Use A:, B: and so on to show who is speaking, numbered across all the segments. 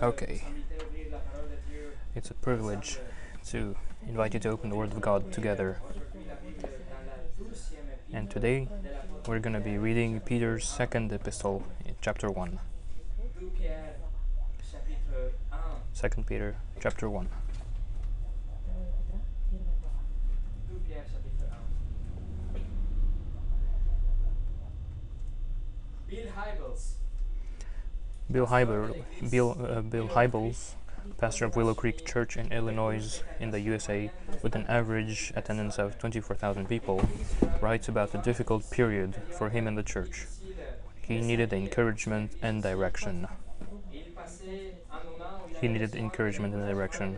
A: Okay. It's a privilege to invite you to open the Word of God together. And today we're going to be reading Peter's second epistle in chapter 1. 2 Peter chapter 1.
B: Bill Hybels,
A: Bill Hybel, Bill, uh, Bill Hybels, pastor of Willow Creek Church in Illinois in the USA, with an average attendance of 24,000 people, writes about the difficult period for him and the church. He needed encouragement and direction. He needed encouragement and direction.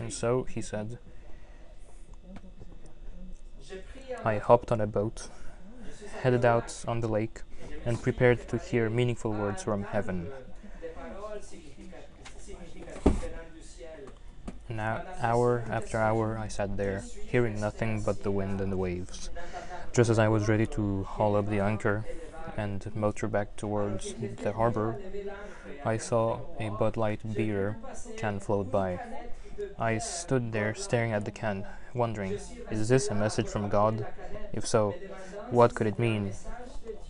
A: And so, he said, I hopped on a boat, headed out on the lake, and prepared to hear meaningful words from heaven. An hour after hour, I sat there, hearing nothing but the wind and the waves. Just as I was ready to haul up the anchor and motor back towards the harbor, I saw a Bud Light beer can float by. I stood there staring at the can, wondering, is this a message from God? If so, what could it mean?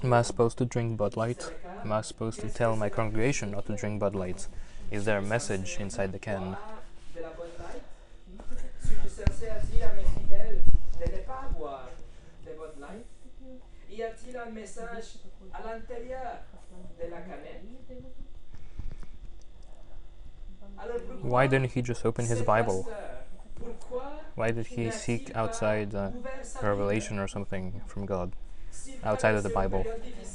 A: Am I supposed to drink Bud Light? Am I supposed to tell my congregation not to drink Bud Light? Is there a message inside the can? Why didn't he just open his Bible? Why did he seek outside uh, a revelation or something from God? Outside of the Bible?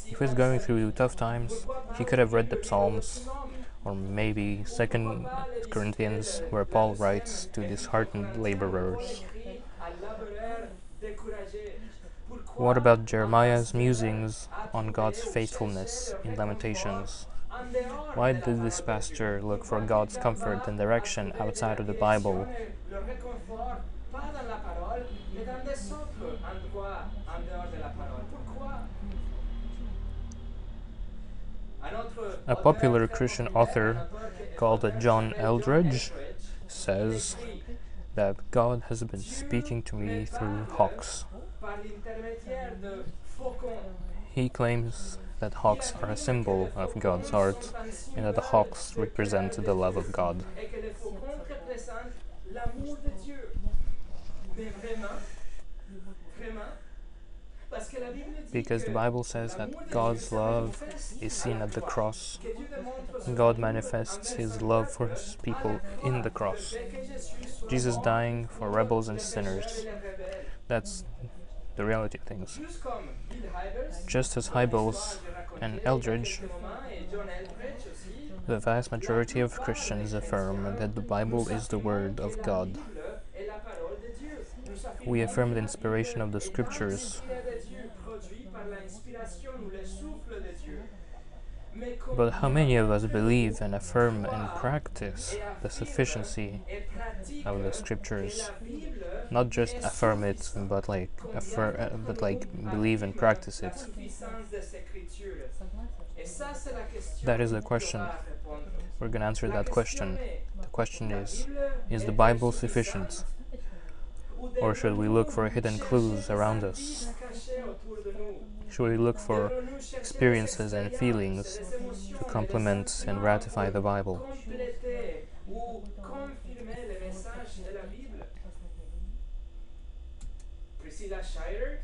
A: If he's going through tough times, he could have read the Psalms or maybe Second Corinthians, where Paul writes to disheartened laborers. What about Jeremiah's musings on God's faithfulness in Lamentations? Why did this pastor look for God's comfort and direction outside of the Bible? A popular Christian author called John Eldredge says that God has been speaking to me through hawks. He claims that hawks are a symbol of God's heart and that the hawks represent the love of God. Because the Bible says that God's love is seen at the cross.
B: que Dieu démontre son
A: God manifests his love for his people in the cross. Jesus dying for rebels and sinners.
B: pécheurs et les rebelles.
A: That's the reality of things.
B: Juste comme Bill Hybels,
A: Just as Hybels and Eldredge,
B: quelques moments, et John Eldredge aussi,
A: the vast majority of Christians affirm that the Bible is the Word of God.
B: Bible est la parole de Dieu. Nous affirmons
A: We affirm the inspiration of the Scriptures, but how many of us believe and affirm and practice the sufficiency of the Scriptures? Not just affirm it, but like affir- uh, but like believe and practice it.
B: suffisance des Écritures. Et ça, c'est la question
A: That is the question. We're going to answer that question The question is Is the Bible sufficient? Or should we look for hidden clues around us? Should look for experiences and feelings to complement and ratify the Bible?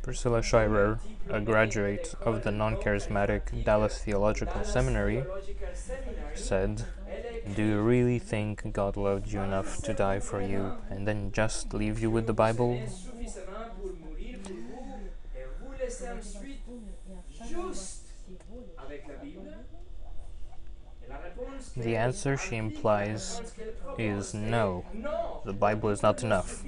B: Priscilla Shirer,
A: a graduate of the non charismatic Dallas Theological Seminary, said, Do you really think God loved you enough to die for you and then just leave you with the Bible?
B: Juste avec la Bible? Et la réponse
A: The answer she implies
B: la réponse qu'elle propose
A: is no. The Bible is not enough.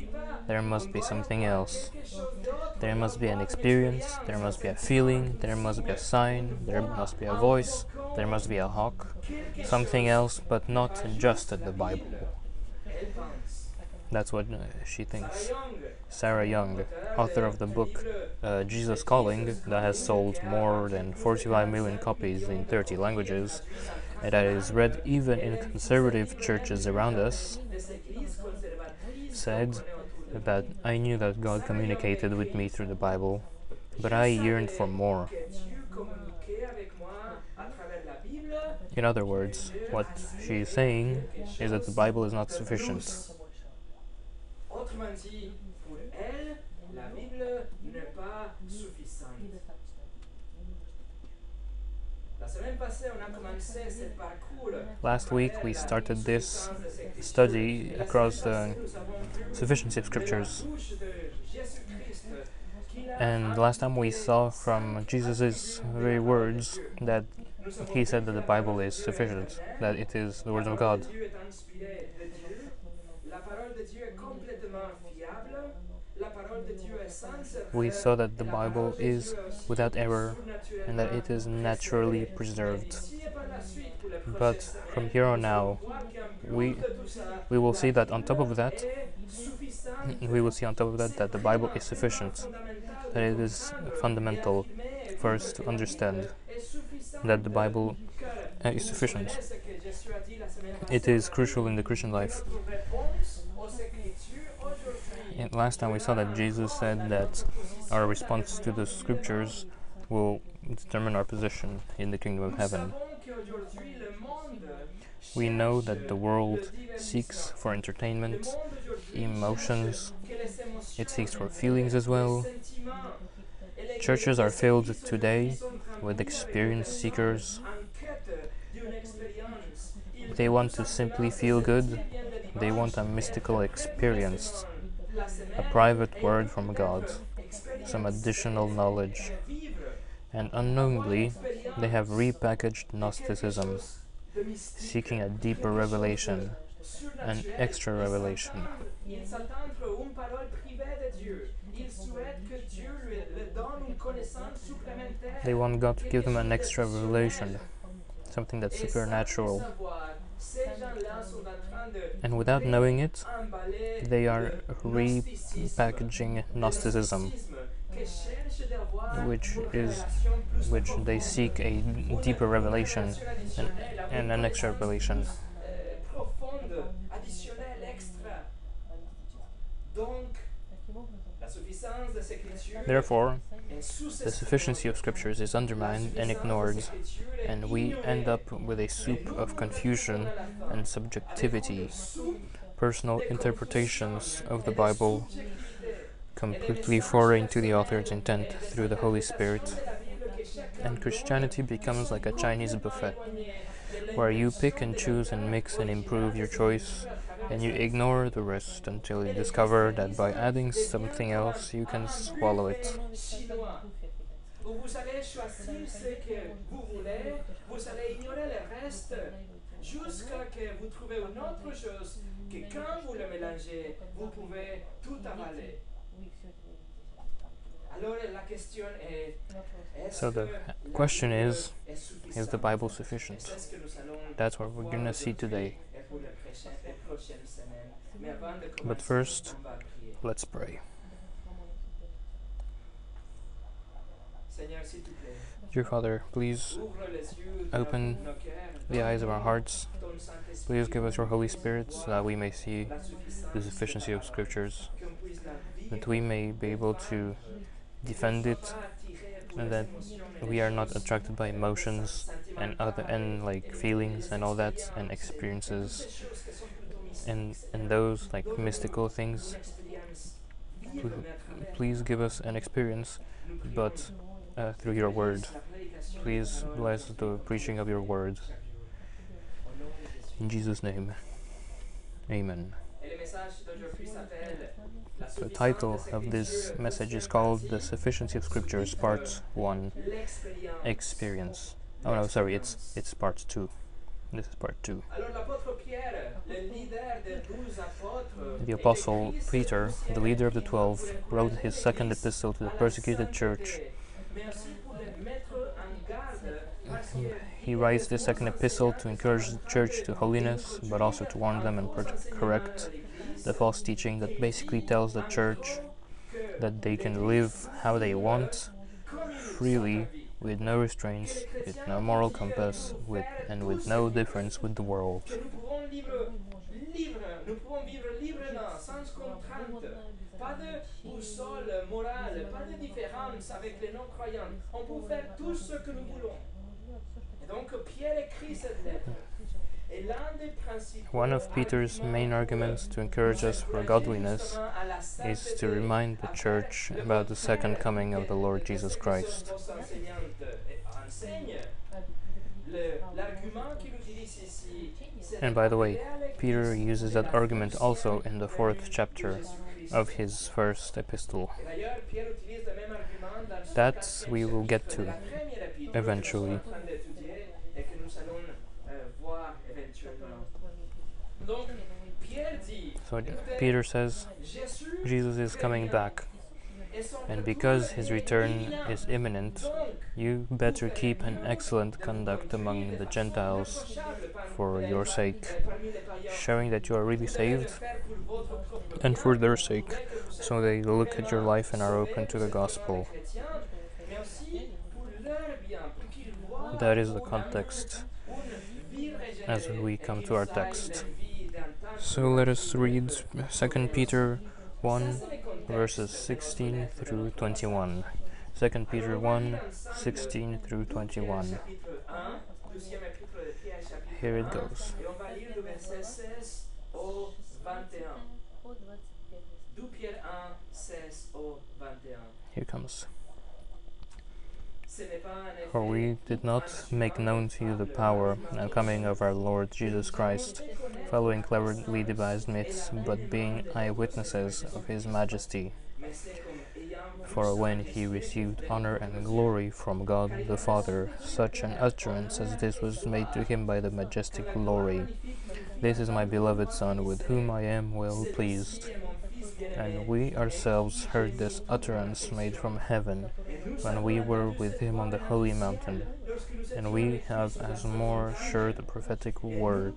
A: There must be something else.
B: quelque chose d'autre,
A: There must be an experience, there must be a feeling, there must be a sign, there must be a voice, there must be a hawk, something else, but not just
B: juste
A: the Bible. That's what uh, she thinks.
B: Sarah Young,
A: author of the book uh, Jesus Calling, that has sold more than 45 million copies in 30 languages, and that is read even in conservative churches around us, said that I knew that God communicated with me through the Bible, but I yearned for more. In other words, what she is saying is that the Bible is not sufficient.
B: Autrement dit, pour elle, la Bible n'est pas suffisante.
A: Last week we started this study across the sufficiency of scriptures. And last time we saw from Jesus' very words that he said that the Bible is sufficient, that it is the Word of God. We saw that the Bible is without error and that it is naturally preserved. But from here on now, we- We will see that on top of that, we will see on top of that that the Bible is sufficient, that it is fundamental
B: et
A: first to understand that the Bible uh, is sufficient. It is crucial in the Christian life. And last time we saw that Jesus said that our response to the scriptures will determine our position in the kingdom of heaven. We know that the world seeks for entertainment, emotions, it seeks for feelings as well. Churches are filled today with experience seekers. They want to simply feel good. They want a mystical experience, a private word from God, some additional knowledge. And unknowingly, they have repackaged Gnosticism, seeking a deeper revelation, an extra revelation. They want God to give them an extra revelation, something that's supernatural.
B: Savoir, ces gens-là sont en train de
A: And without knowing it, they are repackaging Gnosticism,
B: gnosticisme, qui cherche d'avoir
A: which is which they seek a deeper revelation and, and an extra revelation.
B: connaissance plus, euh, extra. Donc, la suffisance des Écritures
A: Therefore. The sufficiency of scriptures is undermined and ignored, and we end up with a soup of confusion and subjectivity, personal interpretations of the Bible completely foreign to the author's intent through the Holy Spirit, and Christianity becomes like a Chinese buffet, where you pick and choose and mix and improve your choice, and you ignore the rest until you discover that by adding something else you can swallow it.
B: jusqu'à que vous une autre chose que quand vous le mélangez, vous pouvez tout avaler.
A: So the question is, Is the? Bible sufficient? That's what we're
B: voir
A: gonna see today. But first, let's pray. Dear Father, please Open the eyes of our hearts. Please give us your Holy Spirit so that we may see the sufficiency of scriptures, that we may be able to defend it, and that we are not attracted by emotions and other and like feelings and all that and experiences and and those like mystical things. Please give us an experience, but uh, through your word. Please bless the preaching of your word. In Jesus' name, Amen. The title of this message is called The Sufficiency of Scriptures, Part 1 Experience. Oh no, sorry, it's it's Part 2. This is Part 2.
B: Alors l'apôtre Pierre, le leader des douze apôtres,
A: The Apostle Peter, the leader of the twelve, wrote his second epistle to the persecuted church. He writes this second epistle to encourage the church to holiness, but also to warn them and correct the false teaching that basically tells the church that they can live how they want freely with no restraints, with no moral compass, with and with no difference with the world. One of Peter's main arguments to encourage us for godliness is to remind the church about the second coming of the Lord Jesus Christ. And by the way, Peter uses that argument also in the fourth chapter of his first epistle. That we will get to eventually. So Peter says Jesus is coming back, and because his return is imminent, you better keep an excellent conduct among the Gentiles for your sake, showing that you are really saved, and for their sake, so they look at your life and are open to the gospel. That is the context as we come to our text. So let us read 2 Peter 1 verses 16 through 21. 2 Peter 1 16 through 21. Here it goes.
B: Et on va lire le verset 16 au 21. 2 Pierre 1, 16 au 21.
A: Here comes.
B: Ce n'est pas un effet
A: For we did not make known to you the power and coming of our Lord Jesus Christ, following cleverly devised myths, but being eyewitnesses of his majesty. For when he received honor and glory from God the Father, such an utterance as this was made to him by the majestic glory. This is my beloved Son, with whom I am well pleased. And we ourselves heard this utterance made from heaven, when we were with him on the holy mountain. And we have as more sure the prophetic word,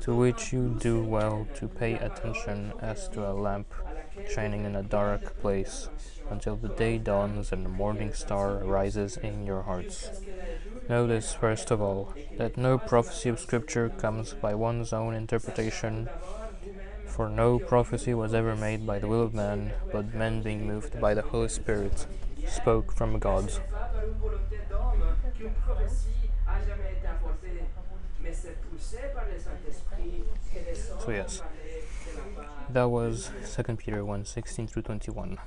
A: to which you do well to pay attention as to a lamp shining in a dark place, until the day dawns and the morning star rises in your hearts. Notice, first of all, that no prophecy of Scripture comes by one's own interpretation, for no prophecy was ever made by the will of man, but men being moved by the Holy Spirit spoke from God. So, yes. That was 2 Peter 1 16 through 21.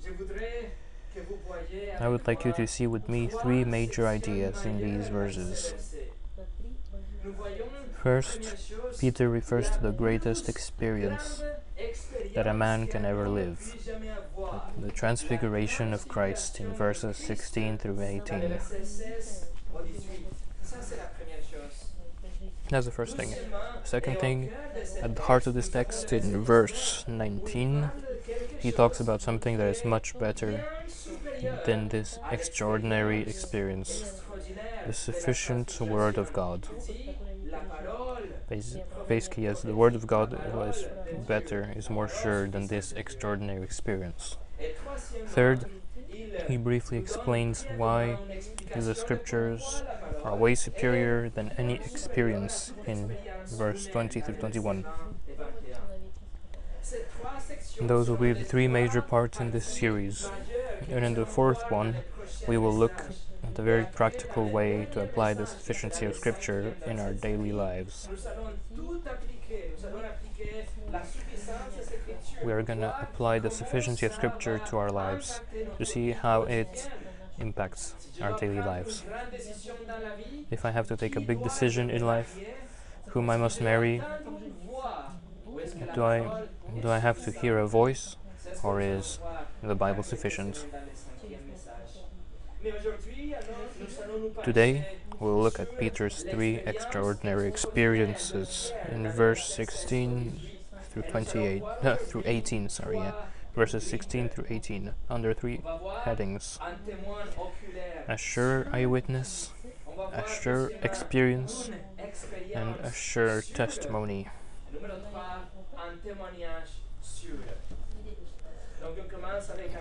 B: Je voudrais que vous voyiez
A: I would like you to see with me three major ideas in these verses. First, Peter refers to the greatest experience that a man can ever live the transfiguration of Christ in verses 16 through 18.
B: verset 16 au 18. Ça, c'est la première chose.
A: That's the first thing. Second thing, At the heart of this text, in verse 19, he talks about something that is much better than this extraordinary experience the sufficient Word of God. Basically, as the Word of God is better, is more sure than this extraordinary experience. Third, he briefly explains why the scriptures are way superior than any experience in verse 20 through 21.
B: Ces
A: Those will be the three major parts in this series. And in the fourth one, we will look the very practical way to apply the sufficiency of Scripture in our daily lives. We are going to apply the sufficiency of Scripture to our lives to see how it impacts our daily lives. If I have to take a big decision in life, whom I must marry, do I do I have to hear a voice, or is the Bible sufficient? Today, we'll look at Peter's three extraordinary experiences in verse 16 through 28, uh, through 18, sorry, yeah, verses 16 through 18, under three headings: a sure eyewitness, a sure experience, and a sure testimony.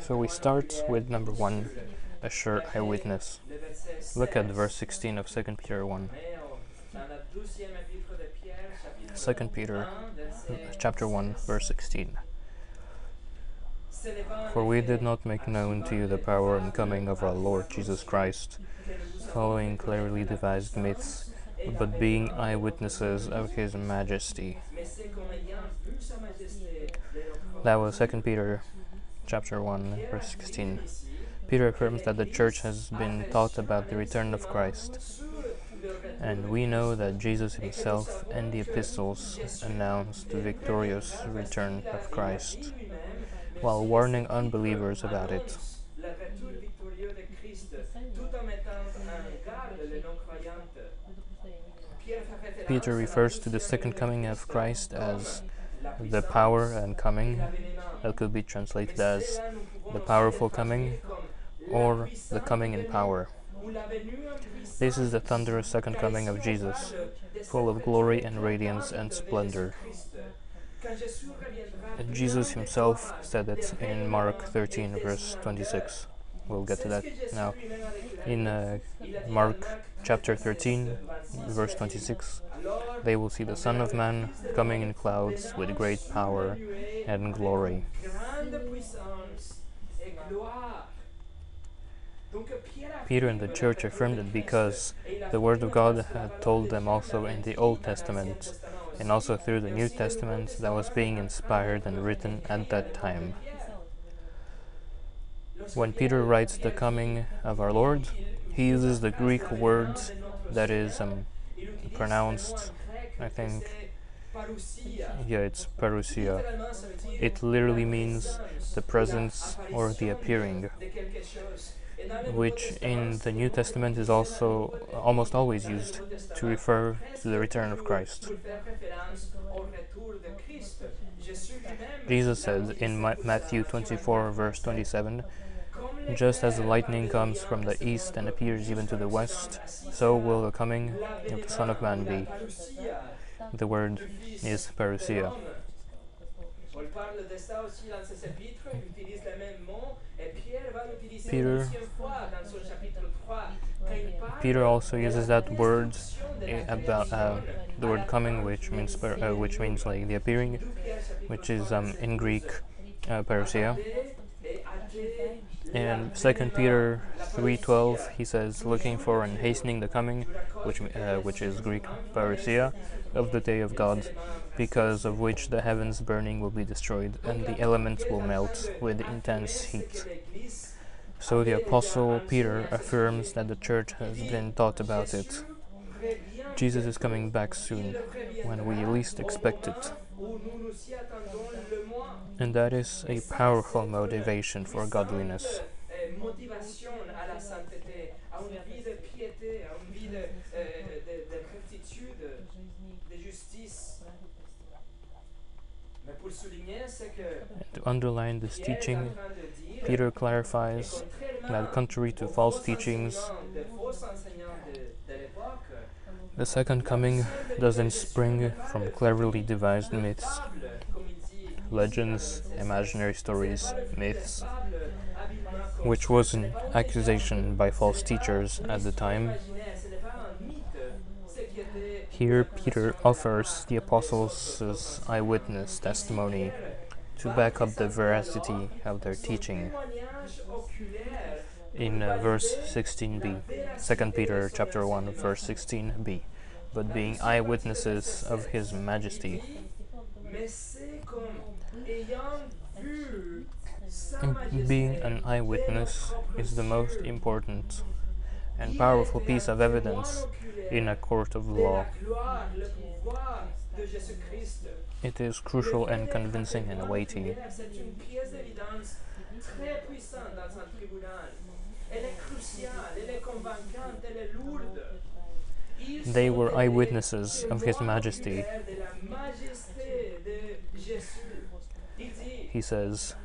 A: So we start with number one. A sure eyewitness. Look at verse 16 of 2 Peter 1.
B: Mais on- dans la douzième épître de Pierre, chapitre
A: 2 Peter chapter 1 verse 16. For we did not make known to you the power and coming of our Lord Jesus Christ, following clearly devised myths, but being eyewitnesses of his majesty. That was 2 Peter chapter 1 verse 16. Peter affirms that the church has been taught about the return of Christ, and we know that Jesus himself and the epistles announced the victorious return of Christ, while warning unbelievers about it. Peter refers to the second coming of
B: Christ
A: as the power and coming, that could be translated as the powerful coming or the coming in power. This is the thunderous second coming of Jesus, full of glory and radiance and splendor. Jesus himself said it in Mark 13, verse 26. We'll get to that now. In uh, Mark chapter
B: 13,
A: 13,
B: 26,
A: verse
B: il a dit,
A: 26, they will see the Son of Man coming in clouds with great power and glory. Peter and the church affirmed it because the Word of God had told them also in the Old
B: Testament
A: and also through the New Testament that was being inspired and written at that time. When Peter writes the coming of our Lord, he uses the Greek word that is, um, pronounced, I think, yeah, it's parousia. It literally means the presence or the appearing, which in the New Testament is also almost always used to refer to the return of Christ. Jesus said in Ma- Matthew
B: ça,
A: 24, verse 27, Just as the lightning comes from the east and appears even to the west, so will the coming of the Son of Man be. The word is parousia.
B: Parle
A: Peter also uses that word eh, about uh, the word coming, which means uh, which means like the appearing,
B: 2 Pierre chapitre
A: which is um, in Greek uh, parousia. And 2 Peter 3:12, he says, looking for and hastening the coming, which uh, which is Greek parousia, of the day of God, because of which the heavens burning will be destroyed and the elements will melt with intense heat. So the Apostle Peter affirms that the church has been taught about it. Jesus is coming back soon, when we least expect it. And that is a powerful motivation for godliness. And to underline this teaching, Peter clarifies that contrary to false teachings, the second coming doesn't spring from cleverly devised myths, legends, imaginary stories, myths, which was an accusation by false teachers at the time. Here, Peter offers the apostles' eyewitness testimony to back up the veracity of their teaching in uh, verse 16b, 2 Peter chapter 1 verse 16b, but being eyewitnesses of his majesty. Being an eyewitness is the most important and powerful piece of evidence in a court of law.
B: La gloire, le pouvoir de Jésus-Christ.
A: It is crucial and convincing and weighty.
B: C'est une pièce d'évidence très puissante dans un tribunal. Elle est cruciale, elle est convaincante, elle est lourde. Ils
A: They were eyewitnesses of His majesty.
B: oculaires de la majesté de Jésus. Il dit,
A: He says,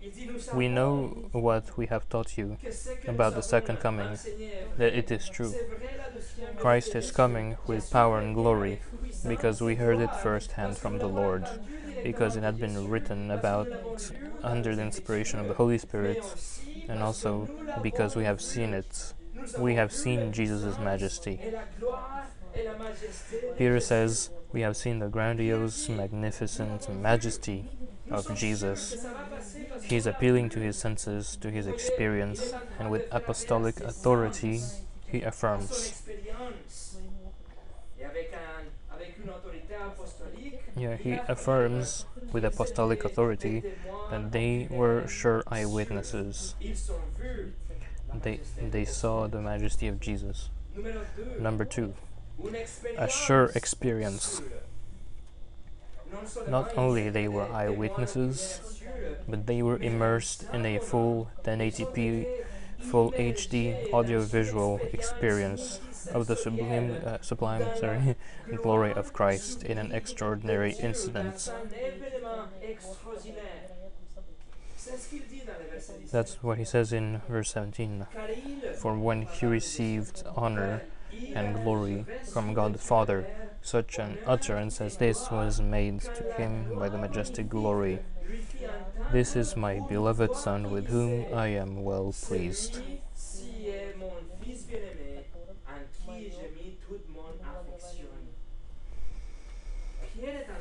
B: il dit, nous
A: We know what we have taught you,
B: que ce que
A: about the second coming, that it is true.
B: C'est vrai la douzième
A: Christ is coming with power and glory. Because we heard it firsthand from the Lord, because it had been written about under the inspiration of the Holy Spirit, and also because we have seen it. We have seen Jesus' majesty. Peter says, We have seen the grandiose, magnificent majesty of Jesus. He is appealing to his senses, to his experience, and with apostolic authority, he affirms.
B: expérience et avec, un, avec une autorité apostolique,
A: Yeah, he affirms with apostolic authority that they were sure eyewitnesses. They, they saw the majesty of Jesus. Number two, a sure experience. Not only they were eyewitnesses, but they were immersed in a full 1080p, full HD audiovisual experience of the sublime, uh, sublime sorry, glory of Christ in an extraordinary incident.
B: C'est un événement extraordinaire. C'est ce qu'il dit dans le verset 17.
A: That's what he says in verse 17.
B: Car
A: For when he received honor and glory from God the Father, such an utterance as this was made to him by the majestic glory. This is my beloved Son, with whom I am well pleased.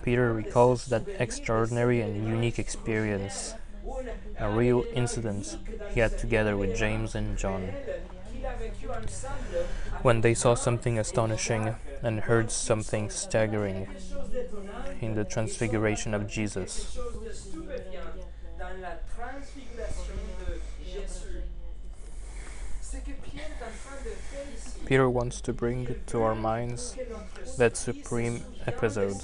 A: Peter recalls that extraordinary and unique experience, a real incident he had together with James and John when they saw something astonishing and heard something staggering in the transfiguration of Jesus. Peter wants to bring to our minds that supreme episode.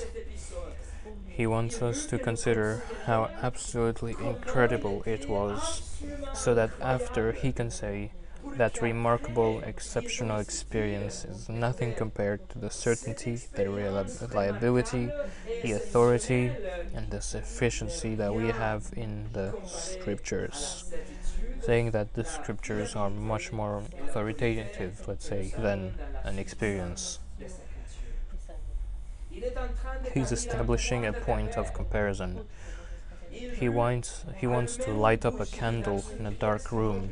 A: He wants us to consider how absolutely incredible it was, so that after he can say, that remarkable, exceptional experience is nothing compared to the certainty, the reliability, the authority, and the sufficiency that we have in the scriptures. Saying that the scriptures are much more authoritative, let's say, than an experience. He's establishing a point of comparison. He wants, he wants to light up a candle in a dark room,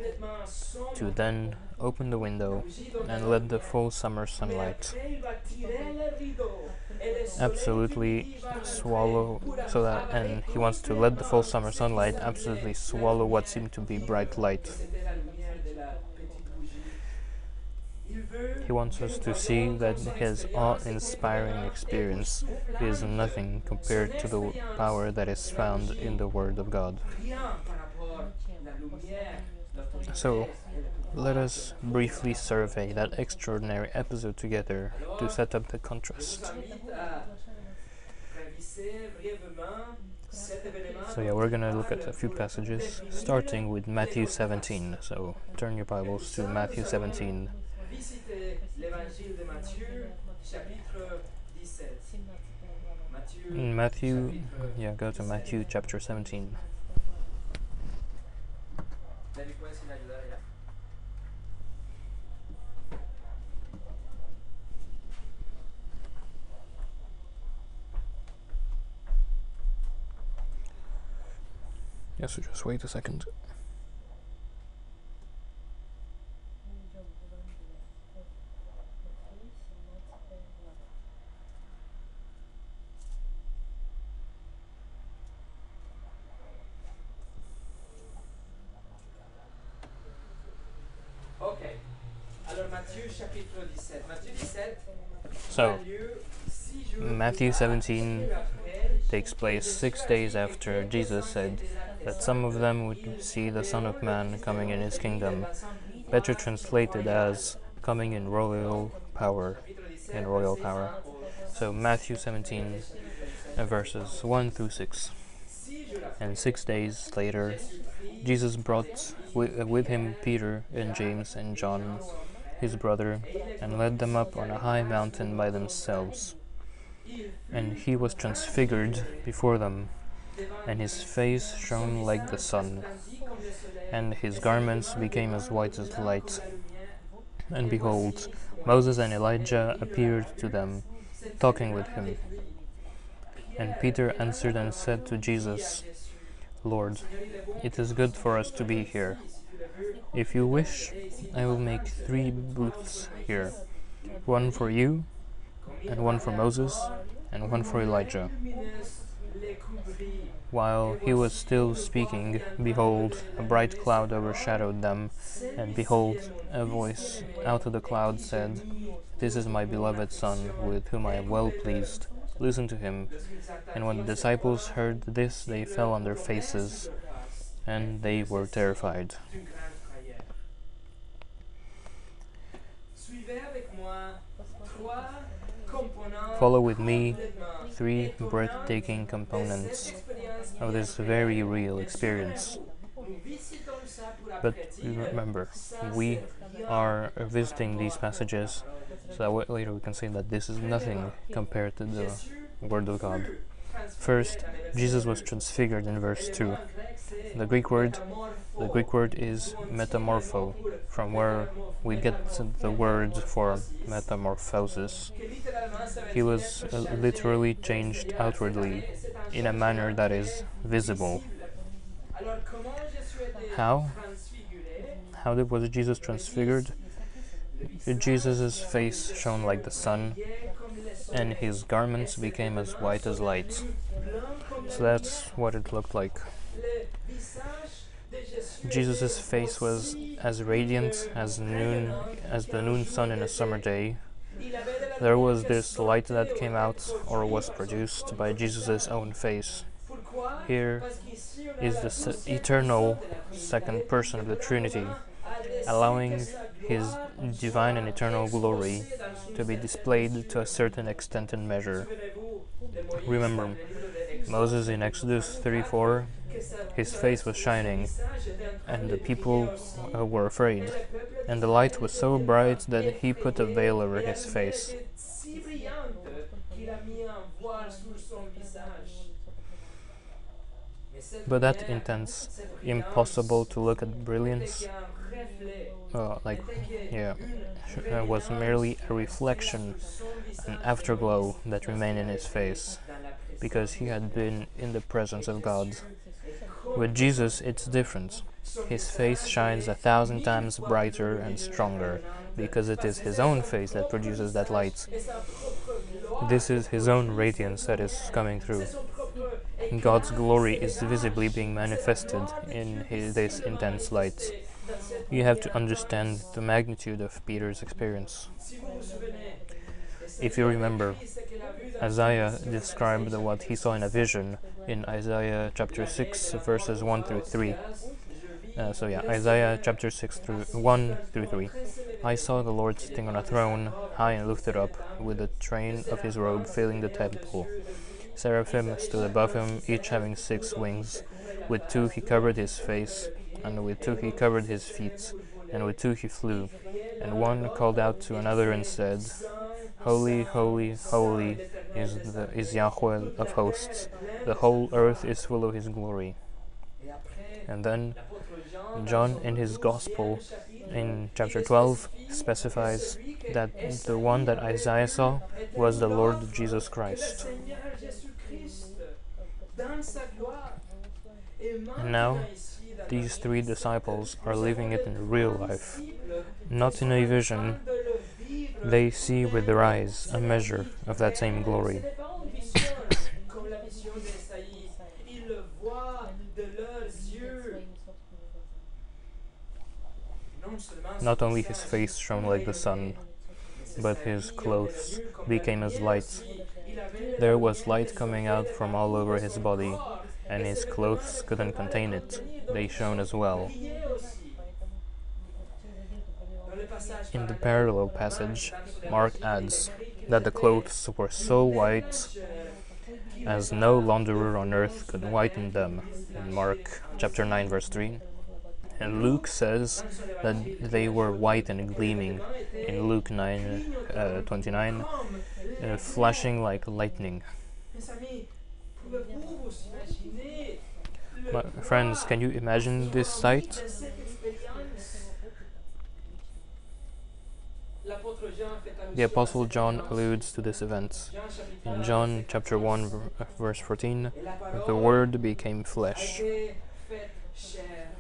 A: to then open the window and let the full summer sunlight absolutely swallow so that and he wants to let the full summer sunlight absolutely swallow what seemed to be bright light he wants us to see that his awe-inspiring experience is nothing compared to the power that is found in the word of god so let us briefly survey that extraordinary episode together to set up the contrast. So, yeah, we're gonna look at a few passages, starting with Matthew 17. So, turn your Bibles to Matthew 17. In mm, Matthew, yeah, go to Matthew chapter 17. Yeah, so just wait a second.
B: Ok. Alors Matthieu chapitre 17. Matthieu 17
A: So,
B: a lieu six jours
A: Matthew 17 takes place six days after Jesus said that some of them would see the Son of Man coming in his kingdom, better translated as coming in royal power. In royal power. So, Matthew 17, uh, verses 1 through 6. And six days later, Jesus brought uh, with him Peter and James and John, his brother, and led them up on a high mountain by themselves. And he was transfigured before them, and his face shone like the sun, and his garments became as white as light. And behold, Moses and Elijah appeared to them, talking with him. And Peter answered and said to Jesus, Lord, it is good for us to be here. If you wish, I will make three booths here one for you, and one for Moses, and one for Elijah. While he was still speaking, behold, a bright cloud overshadowed them, and behold, a voice out of the cloud said, This is my beloved Son, with whom I am well pleased. Listen to him. And when the disciples heard this, they fell on their faces, and they were terrified. Follow with me three breathtaking components of this very real experience. But remember, we are visiting these passages so that later we can say that this is nothing compared to the Word of God. First, Jesus was transfigured in verse 2. The Greek word the Greek word is metamorpho, from where we get the word for metamorphosis. He was uh, literally changed outwardly in a manner that is visible. How? How did, was Jesus transfigured? Jesus' face shone like the sun, and his garments became as white as light. So that's what it looked like. Jesus' face was as radiant as noon as the noon sun in a summer day. There was this light that came out or was produced by Jesus' own face. Here is the eternal second person of the Trinity, allowing his divine and eternal glory to be displayed to a certain extent and measure. Remember, Moses in Exodus 34 his face was shining, and the people uh, were afraid. And the light was so bright that he put a veil over his face. But that intense, impossible to look at brilliance, uh, like, yeah, uh, was merely a reflection, an afterglow that remained in his face, because he had been in the presence of God. With Jesus, it's different. His face shines a thousand times brighter and stronger because it is his own face that produces that light. This is his own radiance that is coming through. God's glory is visibly being manifested in his, this intense light. You have to understand the magnitude of Peter's experience. If you remember, Isaiah described what he saw in a vision in Isaiah chapter 6, verses 1 through 3. Uh, so yeah, Isaiah chapter 6 through 1 through 3. I saw the Lord sitting on a throne, high and lifted up, with the train of his robe filling the temple. Seraphim stood above him, each having six wings. With two he covered his face, and with two he covered his feet, and with two he flew. And one called out to another and said, Holy, holy, holy is, the, is Yahweh of hosts. The whole earth is full of his glory. And then John in his Gospel in chapter 12 specifies that the one that Isaiah saw was the Lord Jesus Christ. And now, these three disciples are living it in real life, not in a vision, they see with their eyes a measure of that same glory. Not only his face shone like the sun, but his clothes became as light. There was light coming out from all over his body, and his clothes couldn't contain it. They shone as well. In the parallel passage, Mark adds that the clothes were so white as no launderer on earth could whiten them, in Mark chapter 9, verse 3. And Luke says that they were white and gleaming, in Luke 9, uh, 29, uh, flashing like lightning. My friends, can you imagine this sight? The Apostle John alludes to this event. In John chapter 1 uh, verse 14,
B: Et la parole
A: the Word became flesh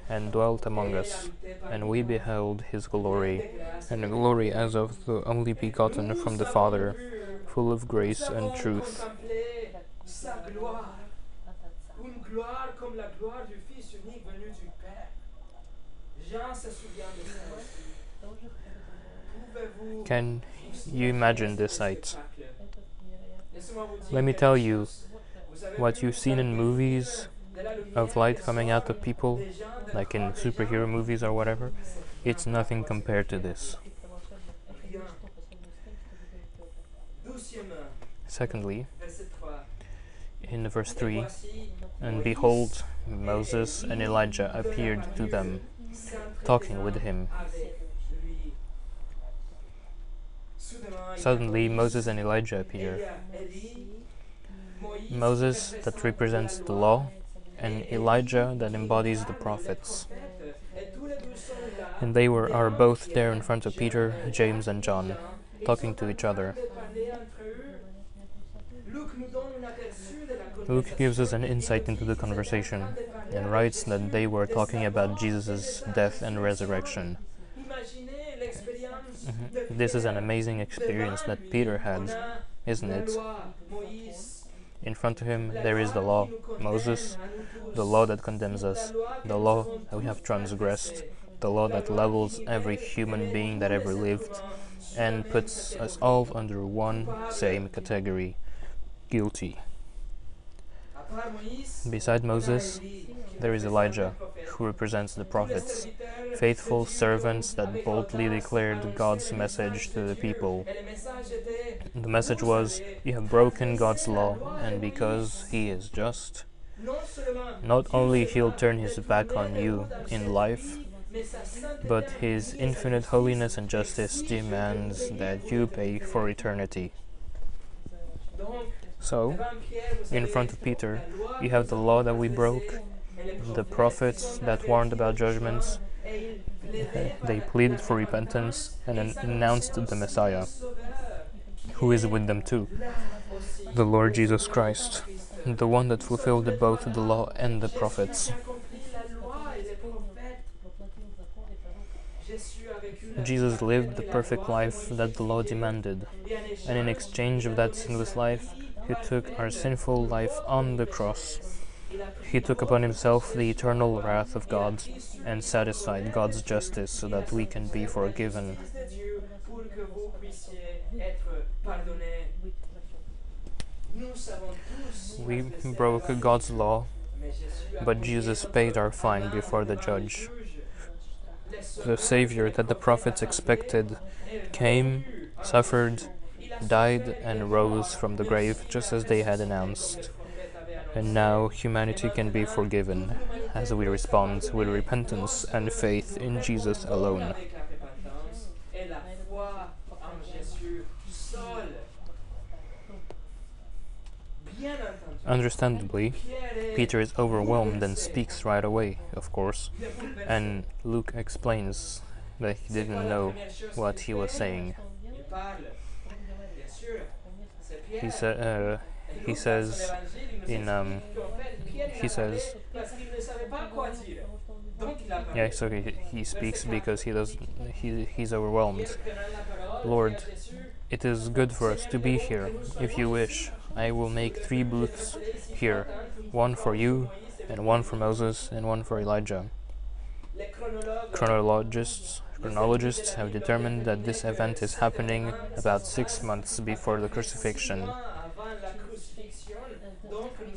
A: and dwelt among us, and we beheld his glory, and glory as of the only begotten from the Father, full of grace and truth. Can you imagine this sight? Let me tell you what you've seen in movies of light coming out of people, like in superhero movies or whatever. It's nothing compared to this. Secondly, in verse 3, and behold, Moses and Elijah appeared to them, talking with him.
B: avec lui. Soudainement, il y a
A: Suddenly, Moses and Elijah appear. Moses, that represents the law, and Elijah, that embodies the prophets. And they were are both there in front of Peter, James, and John, talking to each other. Luke gives us an insight into the conversation and writes that they were talking about Jesus' death and resurrection. Mhm. This is an amazing experience that Peter had, isn't it? In front of him there is the law, Moses, the law that condemns us, the law that we have transgressed, the law that levels every human being that ever lived and puts us all under one same category guilty. Beside Moses, there is Elijah, who represents the prophets, faithful servants that boldly declared God's message to the people. The message was, You have broken God's law, and because He is just, not only He'll turn His back on you in life, but His infinite holiness and justice demands that you pay for eternity. So, in front of Peter, you have the law that we broke, the prophets that warned about judgments, they pleaded for
B: repentance,
A: and announced the Messiah, who is with them too, the Lord Jesus Christ, the one that fulfilled both the law and the prophets. Jesus lived the perfect life that the law demanded, and in exchange of that sinless life, He took our sinful life on the cross. He took upon himself the eternal wrath of God and satisfied God's justice so that we can be forgiven. We broke God's law, but Jesus paid our fine before the judge. The Savior that the prophets expected came, suffered, died, and rose from the grave just as they had announced. And now humanity can be forgiven as we respond with repentance and faith in Jesus alone. Understandably, Peter is overwhelmed and speaks right away, of course, and Luke explains that he didn't know what he was saying. He said, uh, he says in, um, he says- yeah, so he, he speaks because he does he he's overwhelmed. Lord, It is good for us to be here. If you wish, I will make three booths here one for you, and one for Moses, and one for Elijah. Chronologists, chronologists have determined that this event is happening about six months before the crucifixion.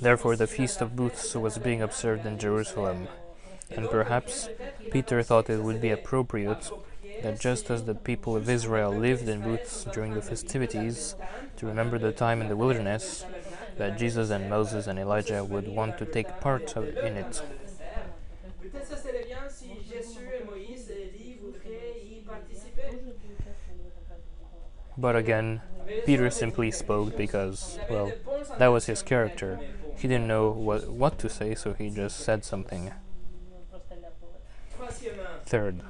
A: Therefore, the Feast of Booths was being observed in Jerusalem, and perhaps Peter thought it would be appropriate that just as the people of Israel lived in booths during the festivities to remember the time in the wilderness, that Jesus and Moses and Elijah would want to take part in it. But again, Peter simply spoke because, well, that was his character. he didn't know what, what to say, so he just said something. Third,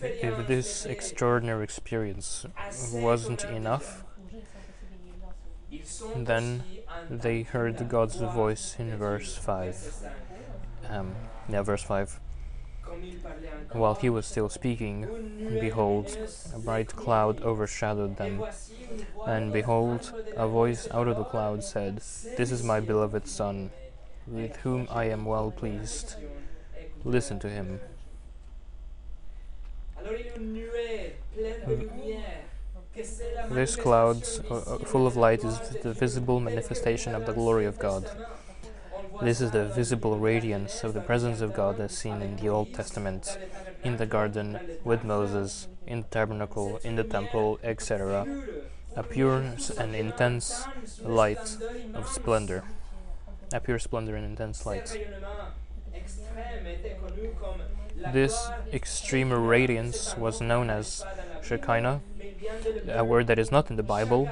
A: If this extraordinary experience wasn't enough, then they heard God's voice in verse 5.
B: 5.
A: Um, yeah, verse 5. While he was still speaking, behold, a bright cloud overshadowed them. And behold, a voice out of the cloud said, This is my beloved Son, with whom I am well pleased. Listen to him. This cloud, uh, uh, full of light, is the visible manifestation of the glory of God. This is the visible radiance of the presence of God as seen in the Old Testament, in the garden, with. Moses, in the tabernacle, in the temple, etc. A pure and intense light of splendor. A pure splendor and intense light. This extreme radiance was known as Shekinah, a word that is not in the Bible,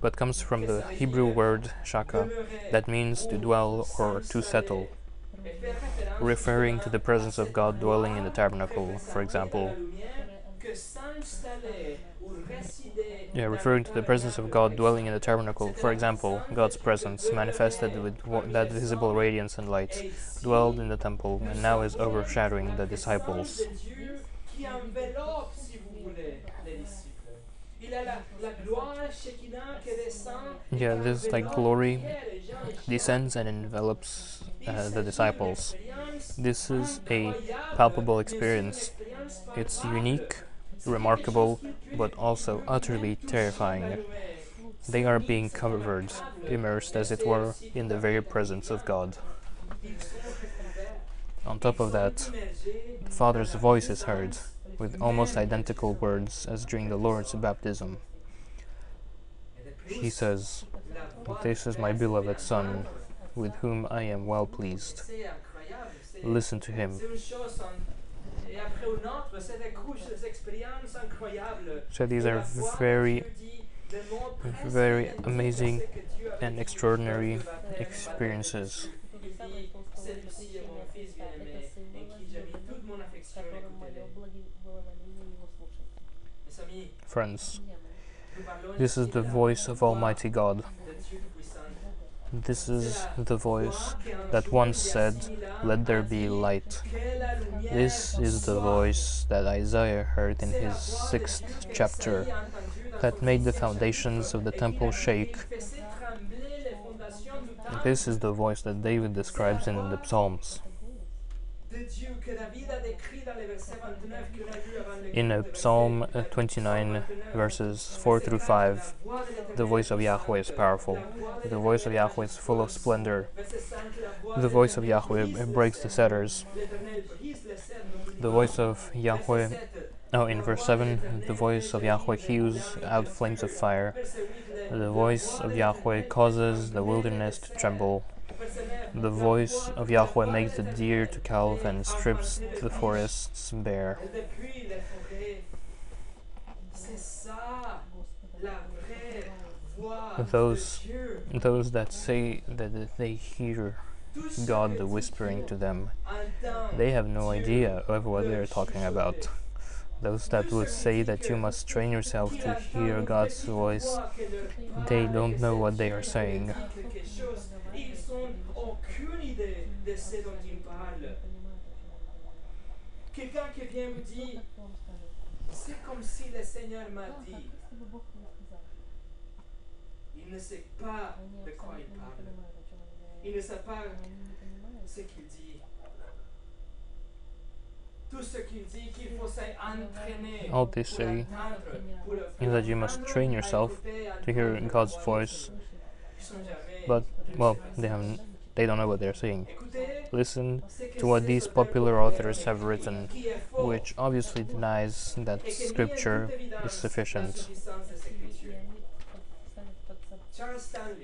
A: but comes from the Hebrew word shaka, that means to dwell or to settle, referring to the presence of God dwelling in the tabernacle, for example. Yeah, referring to the presence of God dwelling in the tabernacle, for example, God's presence manifested with that visible radiance and light, dwelled in the temple, and now is overshadowing the
B: présence
A: Yeah, this like glory
B: Pierre et Jean et Jacques.
A: descends and envelops uh, the disciples. This is a palpable
B: mais c'est une
A: experience. It's unique, remarkable,
B: quelque chose qui peut
A: but also utterly terrifying. They are being covered, immersed as it were, in the very presence of God.
B: Ils sont recouverts.
A: On top of that, the Father's voice is heard, with almost identical words as during the Lord's baptism. He says, This is my beloved Son, with whom I am well pleased. Listen to him. So these are very, very amazing and extraordinary experiences. Friends, this is the voice of Almighty God. This is the voice that once said, Let there be light. This is the voice that Isaiah heard in his sixth chapter that made the foundations of the temple shake. This is the voice that David describes in the Psalms. In Psalm uh, 29, verses 4 through 5,
B: La voix de l'Éternel
A: the voice of Yahweh is powerful.
B: De
A: The voice of Yahweh is full of splendor.
B: Verset 5, la voix
A: The voice of Yahweh breaks the setters.
B: L'Éternel brise les cèdres.
A: The voice of Yahweh,
B: Verset 7,
A: oh, in verse 7, the voice of Yahweh hews out flames of fire.
B: verset 8, le-
A: The voice of Yahweh causes the wilderness to tremble.
B: Verset 9,
A: The voice of Yahweh makes the deer to calve and strips the forests bare. Those- Those that say that they hear God whispering to them, they have no idea of what they're talking about. Those that would say that you must train yourself to hear God's voice, they don't know what they are saying.
B: Il ne sait pas de quoi il parle. Il ne sait pas ce qu'il dit. Tout ce qu'il dit qu'il faut s'entraîner
A: All they
B: pour
A: say
B: l'entendre, pour le-
A: is that you must train yourself to hear God's
B: la voix de
A: voice,
B: Dieu. Ils sont jamais
A: but well, they haven't. They don't know what they're saying. Listen to what these popular authors have written,
B: qui est faux,
A: which obviously denies that
B: et qui nie en
A: Scripture is sufficient.
B: la suffisance des Écritures.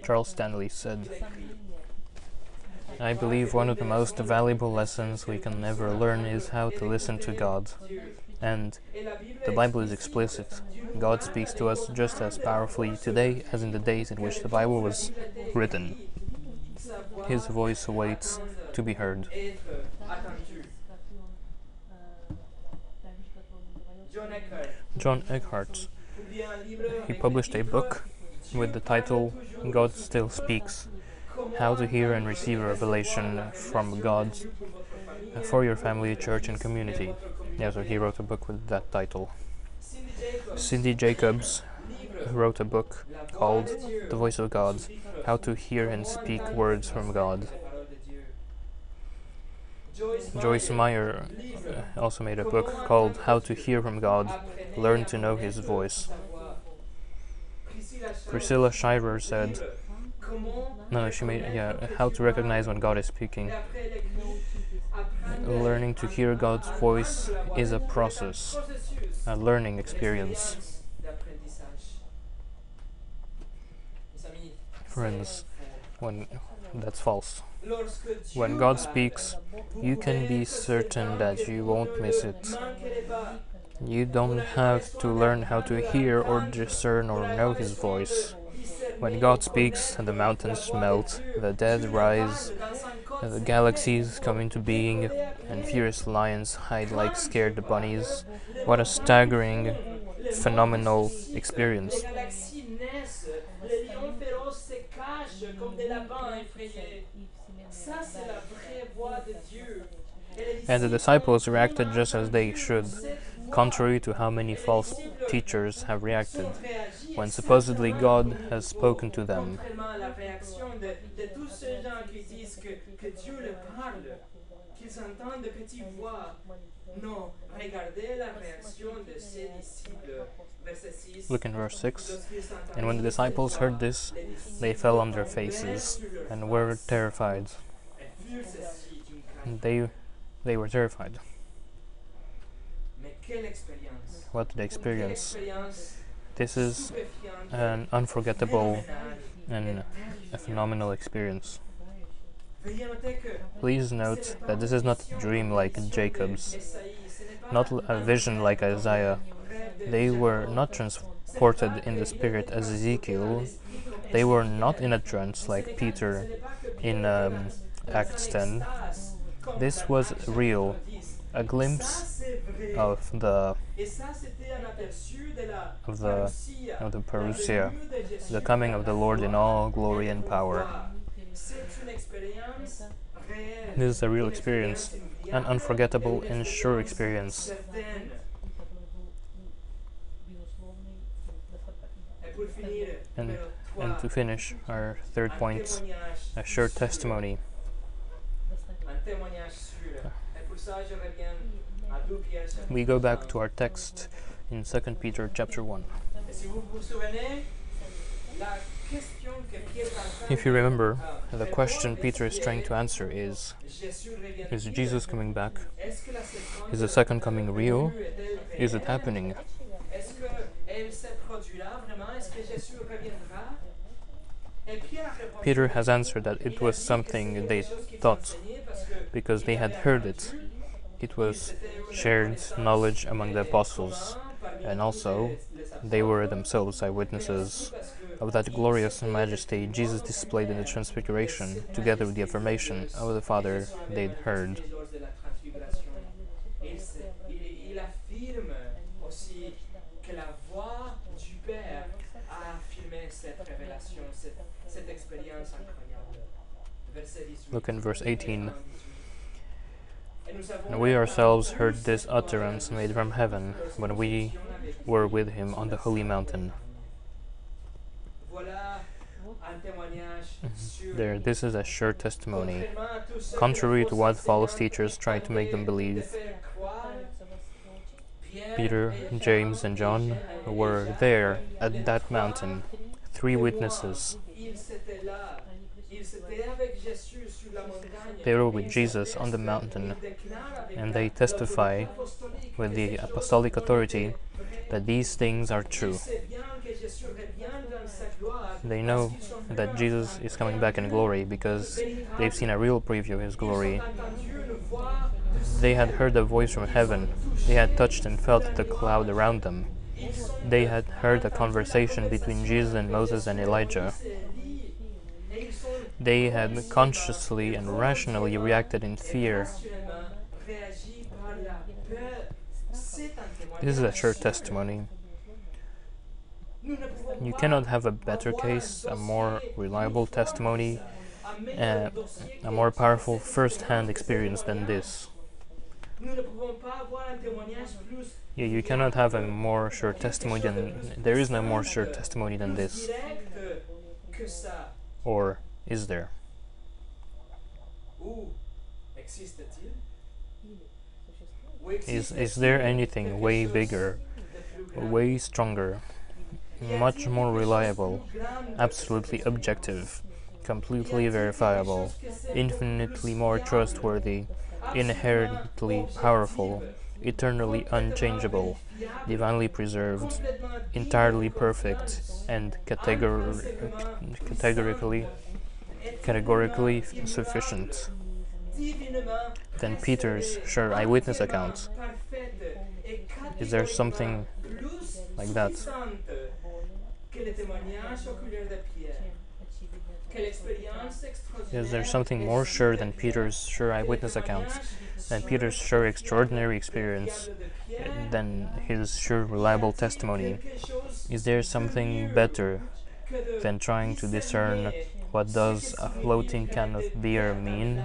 B: Charles Stanley,
A: said, I believe one of the most valuable lessons we can ever learn is how to listen to God. And the Bible is explicit. God speaks to us just as powerfully today as in the days in which the Bible was written. His voice awaits to be heard.
B: John Eckhardt
A: he published a book with the title God Still Speaks How to Hear and Receive Revelation from God for Your Family, Church, and Community. Yeah, so he wrote a book with that title.
B: Cindy Jacobs
A: wrote a book called. The Voice of God How to Hear and Speak Words from God.
B: Joyce Meyer,
A: uh, also made a book called How to Hear from God Learn to Know His Voice.
B: Priscilla Shirer,
A: said, no, she made, yeah, how to recognize when God is speaking. Learning to hear God's voice is a process, a learning experience. Friends. When that's false. When God speaks, you can be certain that you won't miss it. You don't have to learn how to hear or discern or know His voice. When God speaks, the mountains melt, the dead rise, the galaxies come into being, and fierce lions hide like scared bunnies. What a staggering, phenomenal experience. And the disciples reacted just as they should, contrary to how many false teachers have reacted, when supposedly God has spoken to them.
B: Contrairement à la réaction de, de tous ces gens qui disent que, que Dieu leur parle, qu'ils entendent de petites voix. Non, regardez la réaction de ses disciples. Verset 6.
A: Look in verse 6. And when the disciples heard this, they fell on their faces and were terrified. They, they were terrified.
B: Mais quelle expérience!
A: What did they experience? This is an unforgettable and a phenomenal experience.
B: Veuillez noter que
A: Please note that this is not a dream like Jacob's,
B: Esaïe, ce n'est pas
A: not a vision like Isaiah. They were not transported in the spirit as Ezekiel. They were not in a trance like Peter in um, Acts 10. This was real, a glimpse of the of the of the parousia, the coming of the Lord in all glory and power. This is a real experience, an unforgettable and sure experience. And and to finish our third point, a sure testimony. We go back to our text in 2 Peter chapter 1.
B: Et si vous vous souvenez, la question que Pierre est en train
A: If you remember, the question Peter is trying to answer is Is Jesus coming back? Is the second coming real? Is it happening? Peter has answered that it was something they thought because they had heard it. It was shared knowledge among the apostles, and also they were themselves eyewitnesses of that glorious majesty Jesus displayed in the Transfiguration, together with the affirmation of the Father they'd heard.
B: lors de la transfiguration. Il, se- il- il affirme aussi que la voix du Père a affirmé cette révélation, cette, cette expérience incroyable. Verset 18.
A: Look in verse 18. And we ourselves heard this utterance made from heaven when we were with him on the holy mountain.
B: Un.
A: There, this is a sure testimony. Contrary to what false teachers try to make them believe, Peter, James, and John were there at that mountain, three witnesses. They were with Jesus on the mountain, and they testify with the apostolic authority that these things are true. They know that Jesus is coming back in glory because they've seen a real preview of his glory. They had heard a voice from heaven. They had touched and felt the cloud around them. They had heard a conversation between Jesus and Moses and Elijah. They had consciously and rationally reacted in fear. This is a sure testimony. You cannot have a better case, a more reliable testimony, uh, a more powerful first hand
B: expérience
A: than this. Yeah, you cannot have a more sure testimony than. There is no more sure testimony than this. Or is there?
B: Ou
A: Is, there anything way bigger,
B: de plus grand?
A: way stronger, much more reliable,
B: plus grand que
A: absolutely objective, completely
B: Y a-t-il quelque
A: verifiable,
B: chose que c'est
A: infinitely more trustworthy, inherently powerful, eternally unchangeable, divinely preserved, entirely perfect, and categor- categorically, categorically sufficient. Then Peter's sure eyewitness
B: entièrement
A: account. Is there something like that? Is there something more sure than Peter's sure eyewitness accounts, than Peter's sure extraordinary experience, than his sure reliable testimony? Is there something better than trying to discern what does a floating can of beer mean?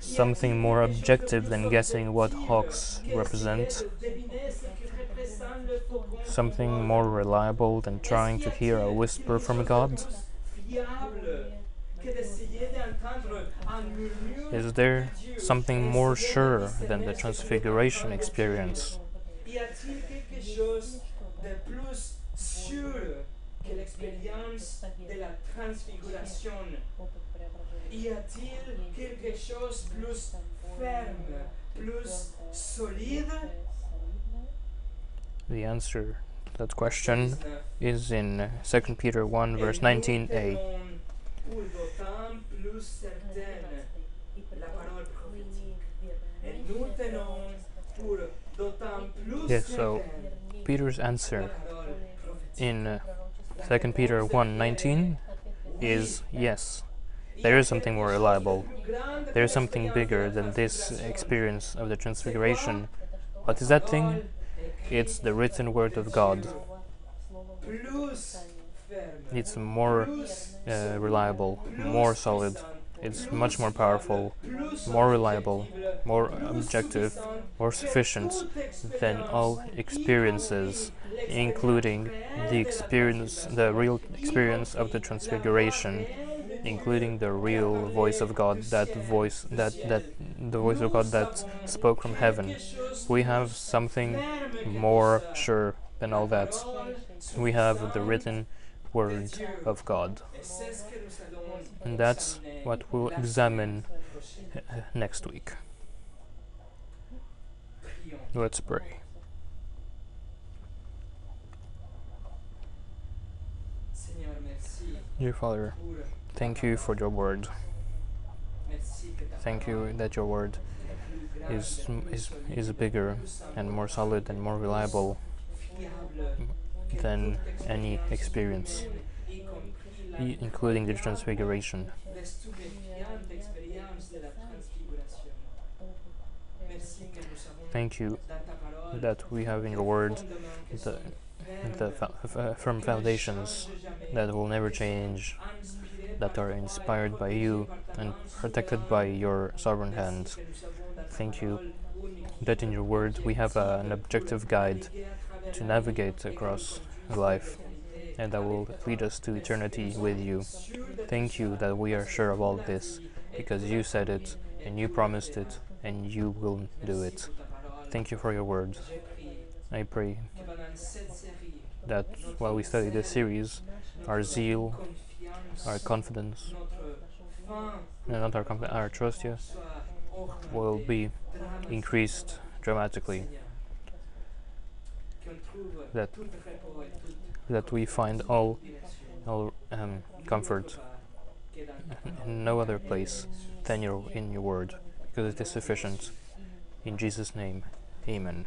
A: Something more objective than guessing what hawks represent? Something more reliable than trying to hear a whisper from God? Is there something more sure than the Transfiguration experience?
B: Y a-t-il quelque de que l'expérience de la transfiguration? Y a-t-il quelque chose plus ferme, plus solide?
A: The answer to that question is in uh, 2 Peter 1, verse 19a.
B: Pour d'autant plus certaine la parole prophétique. Et nous tenons pour d'autant plus
A: Yes, so Peter's answer in 2 Peter 1:19 is yes. There is something more reliable. There is something bigger than this experience of the transfiguration. What is that thing? It's the written word of God. It's more uh, reliable, more solid. It's much more powerful, more reliable, more objective, more sufficient than all experiences, including the experience, the real experience of the transfiguration, including the real voice of God, that voice, that that the voice of God that spoke from heaven. We have something more sure than all that. We have the written word of God, and that's what we'll examine uh, next week. Let's pray. Dear Father, thank you for your word. Thank you that your word is is is bigger and more solid and more reliable than any experience,
B: humaine, y compris la
A: i- including the transfiguration.
B: la stupéfiante expérience de la transfiguration. Merci que nous avons
A: Thank you
B: dans ta parole
A: that we have in your word the, the firm foundations that will never change, that are inspired by you and protected by your sovereign hand.
B: que nous avons dans ta
A: Thank you That in your word we have uh, an objective guide
B: naviguer à travers
A: to navigate across life and that will lead us to eternity with you. Thank you that we are sure of all this because you said it and you promised it and you will do it. Thank you for your word.
B: Je prie
A: I pray that while we study this series, our zeal, our confidence, and not our, our trust,
B: augmentée
A: will be increased dramatically. That- That we find all, all um, comfort in no other place than your in your word, because it is sufficient. In Jesus' name, Amen.